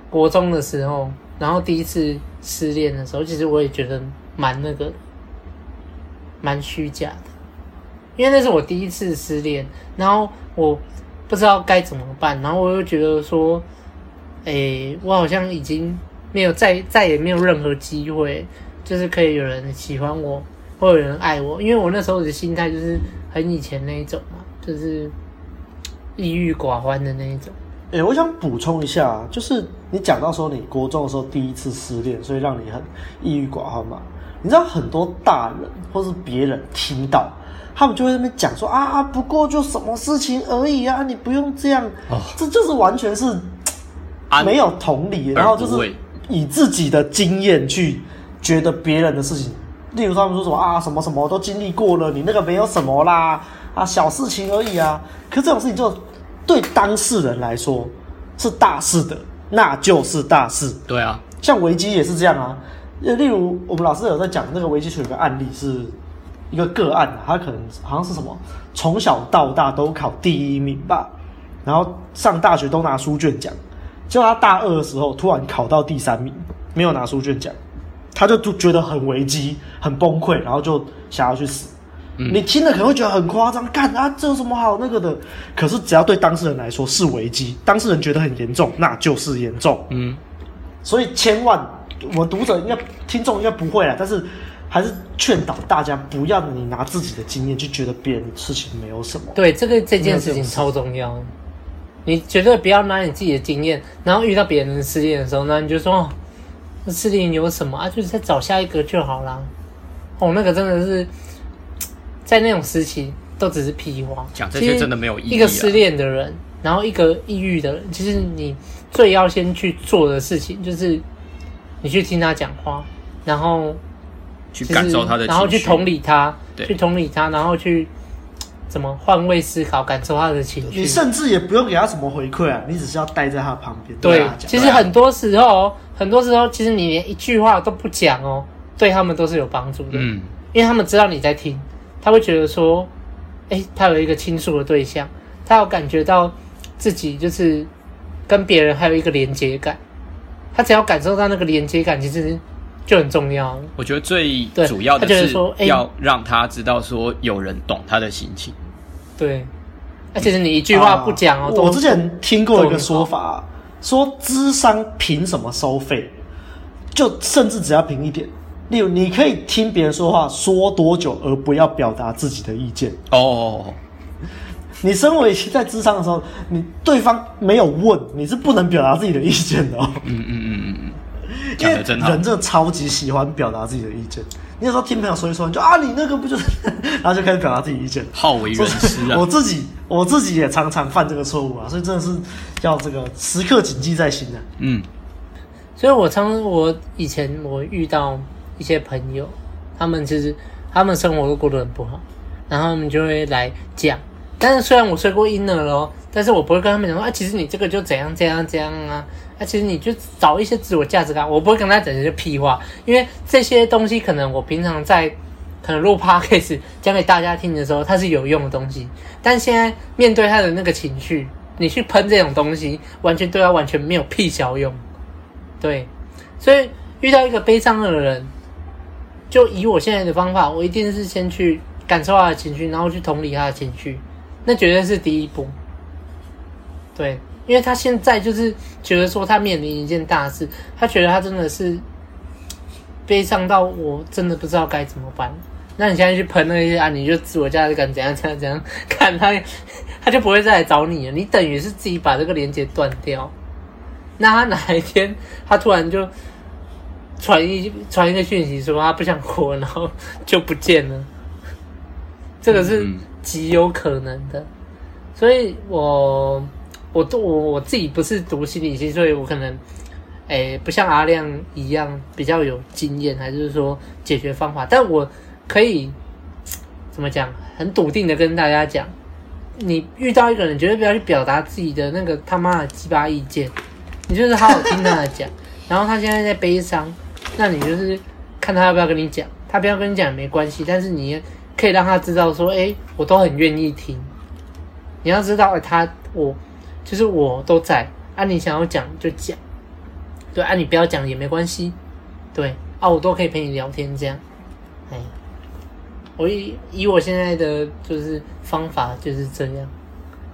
国中的时候，然后第一次失恋的时候，其实我也觉得蛮那个，蛮虚假的，因为那是我第一次失恋，然后我不知道该怎么办，然后我又觉得说，诶，我好像已经没有再再也没有任何机会，就是可以有人喜欢我，或有人爱我，因为我那时候的心态就是很以前那一种嘛，就是抑郁寡欢的那一种。哎、欸，我想补充一下，就是你讲到说你国中的时候第一次失恋，所以让你很抑郁寡欢嘛。你知道很多大人或是别人听到，他们就会在那边讲说啊，不过就什么事情而已啊，你不用这样，哦、这就是完全是没有同理，然后就是以自己的经验去觉得别人的事情，例如他们说什么啊，什么什么都经历过了，你那个没有什么啦，啊，小事情而已啊。可这种事情就。对当事人来说是大事的，那就是大事。对啊，像维基也是这样啊。例如我们老师有在讲那个维基有个案例，是一个个案，他可能好像是什么从小到大都考第一名吧，然后上大学都拿书卷奖，结果他大二的时候突然考到第三名，没有拿书卷奖，他就觉得很危机、很崩溃，然后就想要去死。你听了可能会觉得很夸张，干啊，这有什么好那个的？可是只要对当事人来说是危机，当事人觉得很严重，那就是严重。嗯，所以千万，我们读者应该、听众应该不会啦，但是还是劝导大家不要你拿自己的经验去觉得别人的事情没有什么。对，这个这件事情超重要。你绝对不要拿你自己的经验，然后遇到别人的事情的时候，那你就说哦，事情有什么啊？就是再找下一个就好啦。哦，那个真的是。在那种时期，都只是屁话。讲这些真的没有意义。一个失恋的人，然后一个抑郁的人，其实你最要先去做的事情，就是你去听他讲话，然后去感受他的，然后去同理他，去同理他，然后去怎么换位思考，感受他的情绪。你甚至也不用给他什么回馈啊，你只是要待在他旁边。对，其实很多时候，很多时候，其实你连一句话都不讲哦，对他们都是有帮助的。嗯，因为他们知道你在听。他会觉得说，哎、欸，他有一个倾诉的对象，他有感觉到自己就是跟别人还有一个连接感，他只要感受到那个连接感，其实就很重要。我觉得最主要的是要让他知道说有人懂他的心情。对，而且是你一句话不讲哦、啊。我之前听过一个说法，说智商凭什么收费？就甚至只要凭一点。例如，你可以听别人说话说多久，而不要表达自己的意见。哦，oh. 你身为在咨商的时候，你对方没有问，你是不能表达自己的意见的哦。嗯嗯嗯嗯嗯，因为人真的超级喜欢表达自己的意见。你有时候听朋友说一说，你就啊，你那个不就是，然后就开始表达自己意见，好为人师啊。我自己我自己也常常犯这个错误啊，所以真的是要这个时刻谨记在心的。嗯，所以我常我以前我遇到。一些朋友，他们其实他们生活都过得很不好，然后他们就会来讲。但是虽然我睡过婴儿了，但是我不会跟他们讲说啊，其实你这个就怎样怎样怎样啊，啊，其实你就找一些自我价值感。我不会跟他讲这些屁话，因为这些东西可能我平常在可能录 podcast 讲给大家听的时候，它是有用的东西。但现在面对他的那个情绪，你去喷这种东西，完全对他完全没有屁小用。对，所以遇到一个悲伤的人。就以我现在的方法，我一定是先去感受他的情绪，然后去同理他的情绪，那绝对是第一步。对，因为他现在就是觉得说他面临一件大事，他觉得他真的是悲伤到我真的不知道该怎么办。那你现在去喷那些啊，你就自我价值感怎样怎样怎样，看他 他就不会再来找你了。你等于是自己把这个连接断掉。那他哪一天他突然就。传一传一个讯息说他不想活，然后就不见了，这个是极有可能的。所以我我都我我自己不是读心理系，所以我可能，诶、欸，不像阿亮一样比较有经验，还是说解决方法。但我可以怎么讲，很笃定的跟大家讲，你遇到一个人，绝对不要去表达自己的那个他妈的鸡巴意见，你就是好好听他的讲。然后他现在在悲伤，那你就是看他要不要跟你讲，他不要跟你讲也没关系，但是你可以让他知道说，哎、我都很愿意听。你要知道，他我就是我都在啊，你想要讲就讲，对啊，你不要讲也没关系，对啊，我都可以陪你聊天这样，哎，我以以我现在的就是方法就是这样，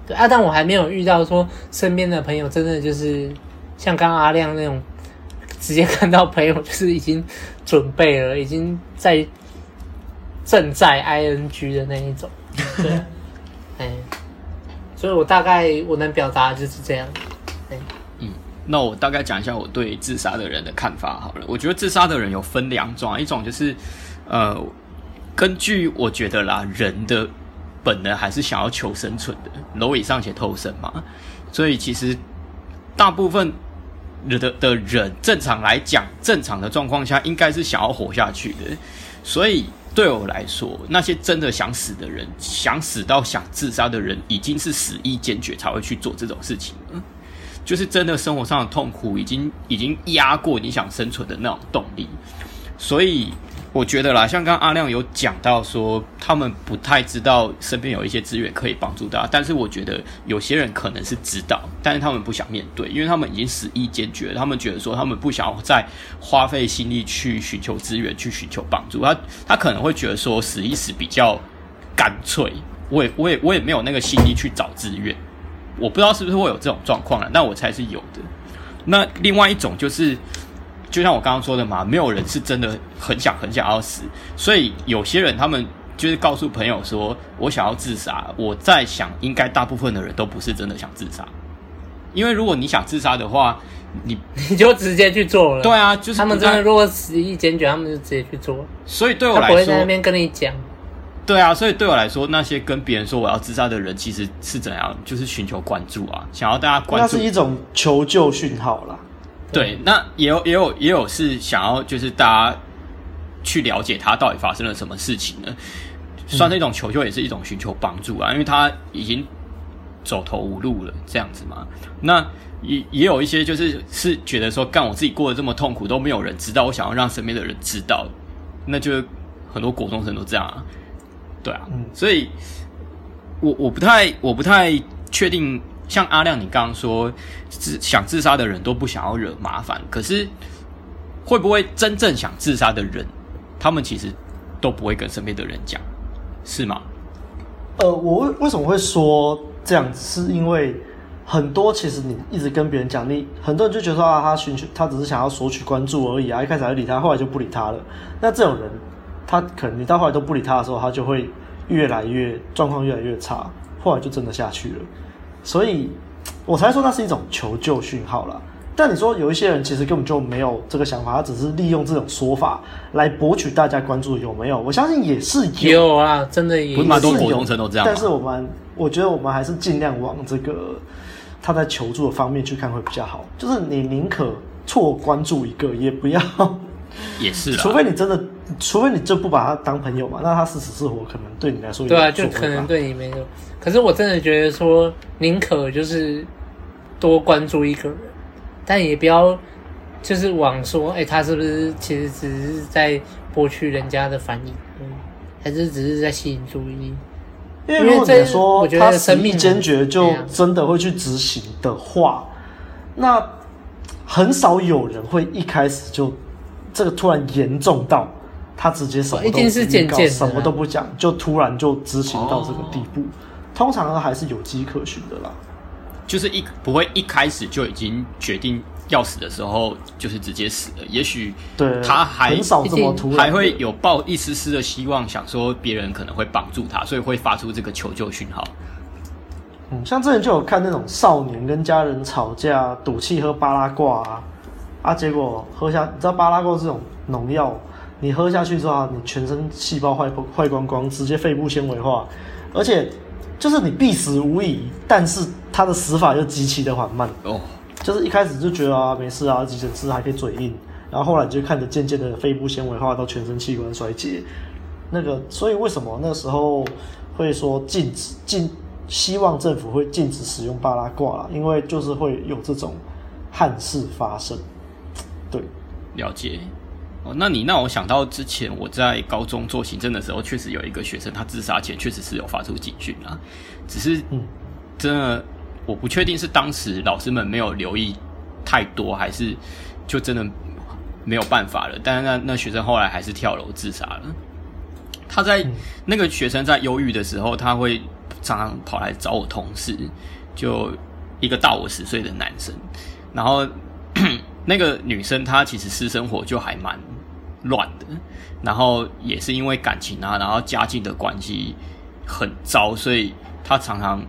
对啊，但我还没有遇到说身边的朋友真的就是像刚刚阿亮那种，直接看到朋友就是已经准备了，已经在正在 ing 的那一种，对，哎。所以我大概我能表达就是这样，嗯，那我大概讲一下我对自杀的人的看法好了。我觉得自杀的人有分两种，一种就是，呃，根据我觉得啦，人的本能还是想要求生存的，蝼蚁尚且偷生嘛，所以其实大部分的的人正常来讲，正常的状况下应该是想要活下去的，所以。对我来说，那些真的想死的人，想死到想自杀的人，已经是死意坚决才会去做这种事情。就是真的生活上的痛苦，已经已经压过你想生存的那种动力，所以。我觉得啦，像刚刚阿亮有讲到说，他们不太知道身边有一些资源可以帮助大家，但是我觉得有些人可能是知道，但是他们不想面对，因为他们已经死意坚决，他们觉得说他们不想要再花费心力去寻求资源，去寻求帮助。他他可能会觉得说死一死比较干脆，我也我也我也没有那个心力去找资源，我不知道是不是会有这种状况了，但我猜是有的。那另外一种就是。就像我刚刚说的嘛，没有人是真的很想很想要死，所以有些人他们就是告诉朋友说：“我想要自杀。”我在想，应该大部分的人都不是真的想自杀，因为如果你想自杀的话，你 你就直接去做了。对啊，就是他们真的如果死意坚决，他们就直接去做。所以对我来说，不会在那边跟你讲。对啊，所以对我来说，那些跟别人说我要自杀的人，其实是怎样？就是寻求关注啊，想要大家关注。那是一种求救讯号啦。对，那也有也有也有是想要就是大家去了解他到底发生了什么事情呢？算是一种求救，也是一种寻求帮助啊，因为他已经走投无路了，这样子嘛。那也也有一些就是是觉得说，干我自己过得这么痛苦都没有人知道，我想要让身边的人知道，那就很多国中生都这样啊。对啊，所以我我不太我不太确定。像阿亮，你刚刚说自想自杀的人都不想要惹麻烦，可是会不会真正想自杀的人，他们其实都不会跟身边的人讲，是吗？呃，我为为什么会说这样子？是因为很多其实你一直跟别人讲，你很多人就觉得说啊，他寻求他只是想要索取关注而已啊，一开始还理他，后来就不理他了。那这种人，他可能你到后来都不理他的时候，他就会越来越状况越来越差，后来就真的下去了。所以，我才说那是一种求救讯号啦。但你说有一些人其实根本就没有这个想法，他只是利用这种说法来博取大家关注，有没有？我相信也是有，有啊，真的也是有。蛮多普通生都这样。但是我们，我觉得我们还是尽量往这个他在求助的方面去看会比较好。就是你宁可错关注一个，也不要。也是，除非你真的，除非你就不把他当朋友嘛，那他是死是活，可能对你来说有对啊，就可能对你没有。可是我真的觉得说，宁可就是多关注一个人，但也不要就是往说，哎、欸，他是不是其实只是在博取人家的反应，嗯，还是只是在吸引注意力？因为如果你说他死意坚决就真的会去执行的话，那很少有人会一开始就。这个突然严重到他直接什么都不告，什么都不讲，就突然就执行到这个地步。通常还是有迹可循的啦，就是一不会一开始就已经决定要死的时候，就是直接死了。也许对他还很少这么突然，还会有抱一丝丝的希望，想说别人可能会帮助他，所以会发出这个求救讯号。嗯，像之前就有看那种少年跟家人吵架，赌气喝巴拉挂啊。啊！结果喝下，你知道巴拉挂这种农药，你喝下去之后，你全身细胞坏坏光光，直接肺部纤维化，而且就是你必死无疑，但是它的死法又极其的缓慢哦。就是一开始就觉得啊没事啊，急诊室还可以嘴硬，然后后来就看着渐渐的肺部纤维化到全身器官衰竭。那个，所以为什么那时候会说禁止禁，希望政府会禁止使用巴拉挂啦，因为就是会有这种憾事发生。对，了解。哦，那你让我想到之前我在高中做行政的时候，确实有一个学生他自杀前确实是有发出警讯啊，只是嗯，真的我不确定是当时老师们没有留意太多，还是就真的没有办法了。但是那那学生后来还是跳楼自杀了。他在那个学生在忧郁的时候，他会常常跑来找我同事，就一个大我十岁的男生。然后 那个女生她其实私生活就还蛮乱的，然后也是因为感情啊，然后家境的关系很糟，所以她常常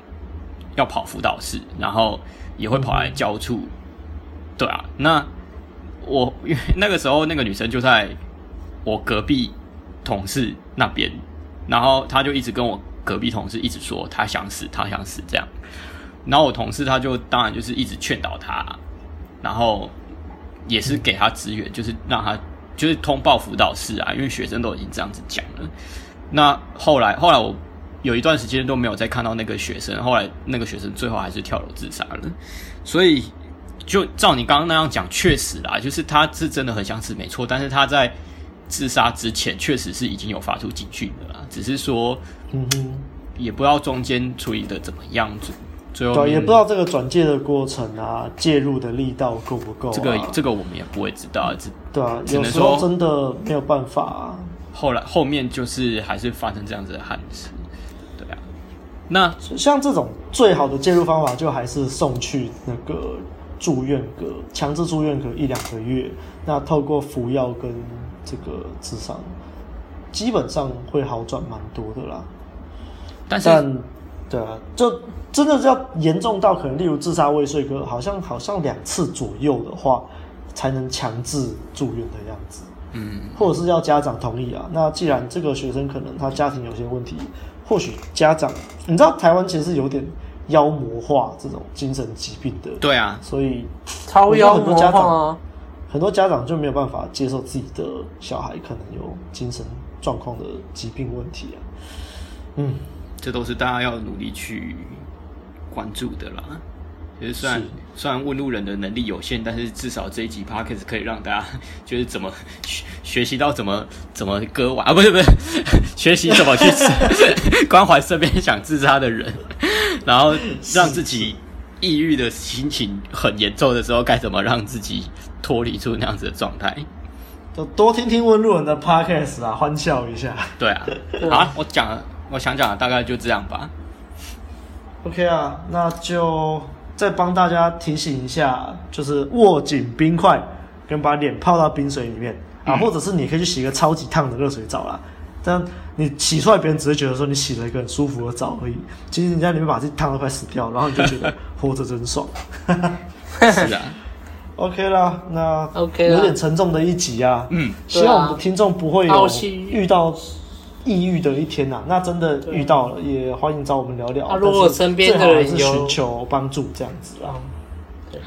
要跑辅导室，然后也会跑来教处。对啊，那我因 为那个时候那个女生就在我隔壁。同事那边，然后他就一直跟我隔壁同事一直说他想死，他想死这样。然后我同事他就当然就是一直劝导他，然后也是给他资源，就是让他就是通报辅导室啊，因为学生都已经这样子讲了。那后来后来我有一段时间都没有再看到那个学生，后来那个学生最后还是跳楼自杀了。所以就照你刚刚那样讲，确实啦，就是他是真的很想死，没错，但是他在。自杀之前确实是已经有发出警讯的啦，只是说，嗯哼，也不知道中间处理的怎么样子，最后对，也不知道这个转介的过程啊，介入的力道够不够，啊，这个这个我们也不会知道，只对啊，有时候真的没有办法，啊。后来后面就是还是发生这样子的憾事，对啊，那像这种最好的介入方法，就还是送去那个住院隔强制住院隔一两个月，那透过服药跟。这个智商基本上会好转蛮多的啦，但是但对啊，就真的是要严重到可能，例如自杀未遂，可好像好像两次左右的话，才能强制住院的样子，嗯，或者是要家长同意啊。那既然这个学生可能他家庭有些问题，或许家长，你知道台湾其实是有点妖魔化这种精神疾病的，对啊，所以超妖魔化。很多家长就没有办法接受自己的小孩可能有精神状况的疾病问题啊，嗯，这都是大家要努力去关注的啦。其实虽然虽然问路人的能力有限，但是至少这一集 Podcast 可以让大家 就是怎么学学习到怎么怎么割腕。啊，不是不是，学习怎么去 关怀身边想自杀的人，然后让自己抑郁的心情很严重的时候，该怎么让自己脱离出那样子的状态，就多听听问路人的 podcast 啊，欢笑一下。对啊，好，我讲，我想讲的大概就这样吧。OK 啊，那就再帮大家提醒一下，就是握紧冰块，跟把脸泡到冰水里面啊，嗯、或者是你可以去洗一个超级烫的热水澡啦。但你洗出来，别人只会觉得说你洗了一个很舒服的澡而已。其实你在里面把自己烫得快死掉，然后你就觉得活着真爽。是啊。OK 啦，那 OK 有点沉重的一集啊。嗯，希望我们的听众不会有遇到抑郁的一天呐、啊。那真的遇到了，也欢迎找我们聊聊。啊，如果身边的人有寻求帮助，这样子啊。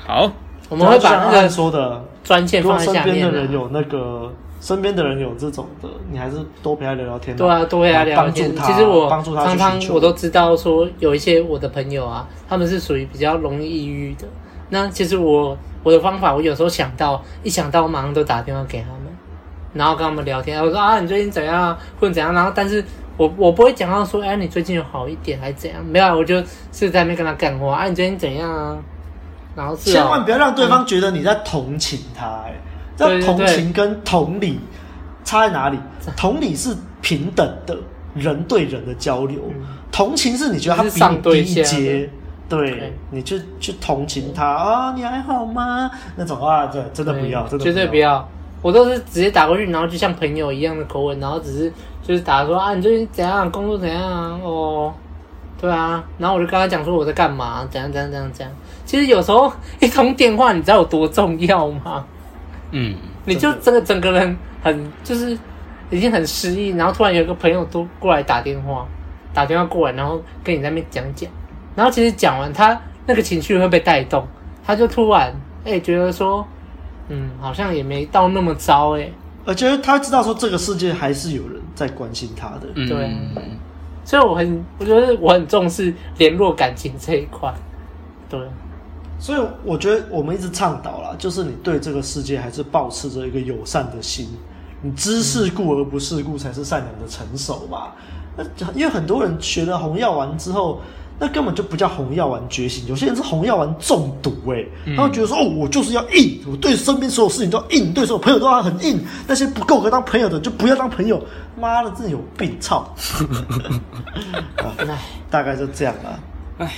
好，我们会把那个说的专线放在下面。身边的人有那个，身边的人有这种的，你还是多陪他聊聊天。对啊，多陪他聊聊天。其实我常常我都知道，说有一些我的朋友啊，他们是属于比较容易抑郁的。那其实我。我的方法，我有时候想到，一想到，我马上都打电话给他们，然后跟他们聊天。我说啊，你最近怎样，或者怎样？然后，但是我我不会讲到说，哎，你最近有好一点，还是怎样？没有，我就是在那边跟他干活。啊，你最近怎样啊？然后千万不要让对方觉得你在同情他，哎、嗯，这同情跟同理差在哪里？同理是平等的人对人的交流，嗯、同情是你觉得他比你低一阶。对你去去同情他啊、哦，你还好吗？那种啊，对，真的不要，真的绝对不要。我都是直接打过去，然后就像朋友一样的口吻，然后只是就是打说啊，你最近怎样，工作怎样啊？哦，对啊，然后我就跟他讲说我在干嘛，怎样怎样怎样怎样。其实有时候一通电话，你知道有多重要吗？嗯，你就真的整个人很就是已经很失意，然后突然有个朋友都过来打电话，打电话过来，然后跟你在那边讲讲，然后其实讲完他那个情绪会被带动，他就突然哎、欸、觉得说，嗯，好像也没到那么糟哎、欸，而且他知道说这个世界还是有人在关心他的，对，嗯、所以我很我觉得我很重视联络感情这一块，对，所以我觉得我们一直倡导啦，就是你对这个世界还是保持着一个友善的心。你知世故而不世故，才是善良的成熟嘛。那因为很多人学了红药丸之后，那根本就不叫红药丸觉醒。有些人是红药丸中毒，哎，他会觉得说：“哦，我就是要硬，我对身边所有事情都要硬，对所有朋友都要很硬。那些不够格当朋友的，就不要当朋友。”妈的，真的有病！操！大概就这样了。哎，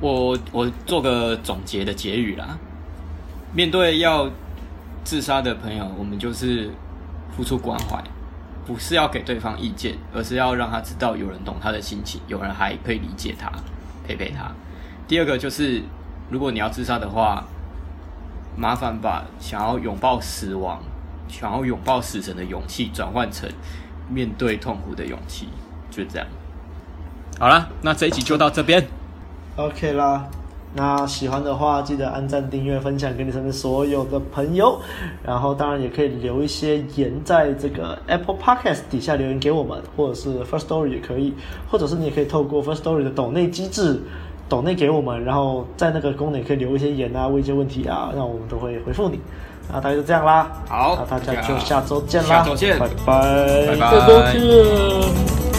我我做个总结的结语啦。面对要自杀的朋友，我们就是。付出关怀，不是要给对方意见，而是要让他知道有人懂他的心情，有人还可以理解他，陪陪他。第二个就是，如果你要自杀的话，麻烦把想要拥抱死亡、想要拥抱死神的勇气，转换成面对痛苦的勇气，就这样。好了，那这一集就到这边，OK 啦。那喜欢的话，记得按赞、订阅、分享给你身边所有的朋友。然后，当然也可以留一些言在这个 Apple Podcast 底下留言给我们，或者是 First Story 也可以，或者是你也可以透过 First Story 的抖内机制抖内给我们，然后在那个功能也可以留一些言啊，问一些问题啊，那我们都会回复你。那大概就这样啦，好，那大家就下周见啦，下周见，拜拜，拜拜。